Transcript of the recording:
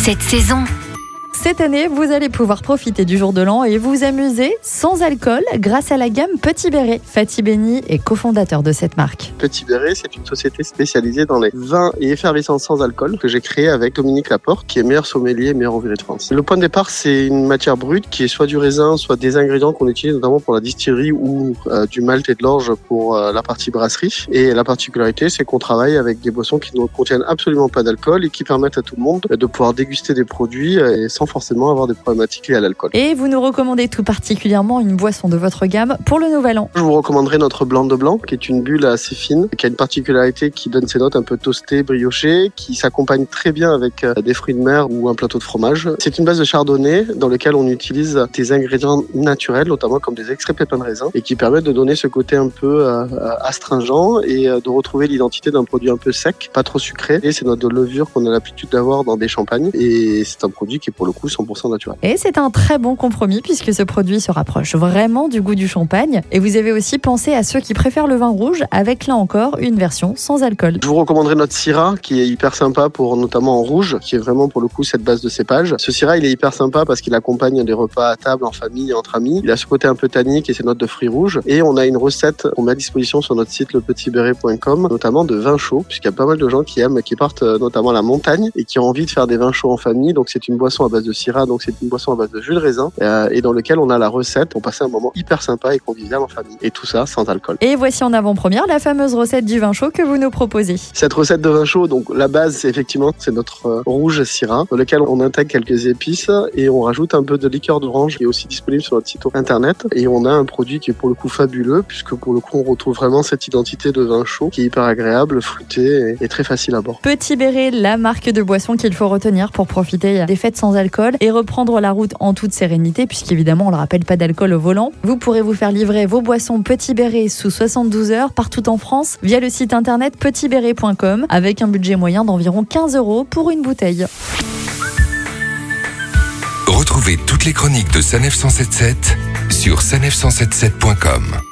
cette saison. Cette année, vous allez pouvoir profiter du jour de l'an et vous amuser sans alcool grâce à la gamme Petit Béret. Fatih Beni est cofondateur de cette marque. Petit Béret, c'est une société spécialisée dans les vins et effervescences sans alcool que j'ai créée avec Dominique Laporte, qui est meilleur sommelier et meilleur ouvrier de France. Le point de départ, c'est une matière brute qui est soit du raisin, soit des ingrédients qu'on utilise notamment pour la distillerie ou euh, du malt et de l'orge pour euh, la partie brasserie. Et la particularité, c'est qu'on travaille avec des boissons qui ne contiennent absolument pas d'alcool et qui permettent à tout le monde de pouvoir déguster des produits euh, sans forcément avoir des problématiques liées à l'alcool. Et vous nous recommandez tout particulièrement une boisson de votre gamme pour le nouvel an. Je vous recommanderais notre blanc de blanc, qui est une bulle assez fine, qui a une particularité qui donne ses notes un peu toastées, briochées, qui s'accompagne très bien avec euh, des fruits de mer ou un plateau de fromage. C'est une base de chardonnay dans lequel on utilise des ingrédients naturels, notamment comme des extraits pépins de raisin, et qui permettent de donner ce côté un peu euh, astringent et euh, de retrouver l'identité d'un produit un peu sec, pas trop sucré. Et c'est notre levure qu'on a l'habitude d'avoir dans des champagnes. Et c'est un produit qui est pour le coup 100% naturel. Et c'est un très bon compromis puisque ce produit se rapproche vraiment du goût du champagne. Et vous avez aussi pensé à ceux qui préfèrent le vin rouge avec là encore une version sans alcool. Je vous recommanderais notre Syrah qui est hyper sympa pour notamment en rouge, qui est vraiment pour le coup cette base de cépage. Ce Syrah il est hyper sympa parce qu'il accompagne des repas à table en famille, entre amis. Il a ce côté un peu tannique et ses notes de fruits rouges. Et on a une recette qu'on met à disposition sur notre site lepetitbéret.com, notamment de vin chaud, puisqu'il y a pas mal de gens qui aiment, qui partent euh, notamment à la montagne et qui ont envie de faire des vins chauds en famille. Donc c'est une boisson à base de Syrah donc c'est une boisson à base de jus de raisin euh, et dans lequel on a la recette pour passer un moment hyper sympa et convivial en famille. Et tout ça sans alcool. Et voici en avant-première la fameuse recette du vin chaud que vous nous proposez. Cette recette de vin chaud, donc la base, c'est effectivement c'est notre euh, rouge syrah dans lequel on intègre quelques épices et on rajoute un peu de liqueur d'orange qui est aussi disponible sur notre site internet. Et on a un produit qui est pour le coup fabuleux puisque pour le coup on retrouve vraiment cette identité de vin chaud qui est hyper agréable, fruité et, et très facile à boire. Petit Béret, la marque de boisson qu'il faut retenir pour profiter des fêtes sans alcool et reprendre la route en toute sérénité, puisqu'évidemment, on le rappelle, pas d'alcool au volant. Vous pourrez vous faire livrer vos boissons Petit Béret sous 72 heures partout en France via le site internet petitbéret.com avec un budget moyen d'environ 15 euros pour une bouteille. Retrouvez toutes les chroniques de Sanef 177 sur sanef177.com.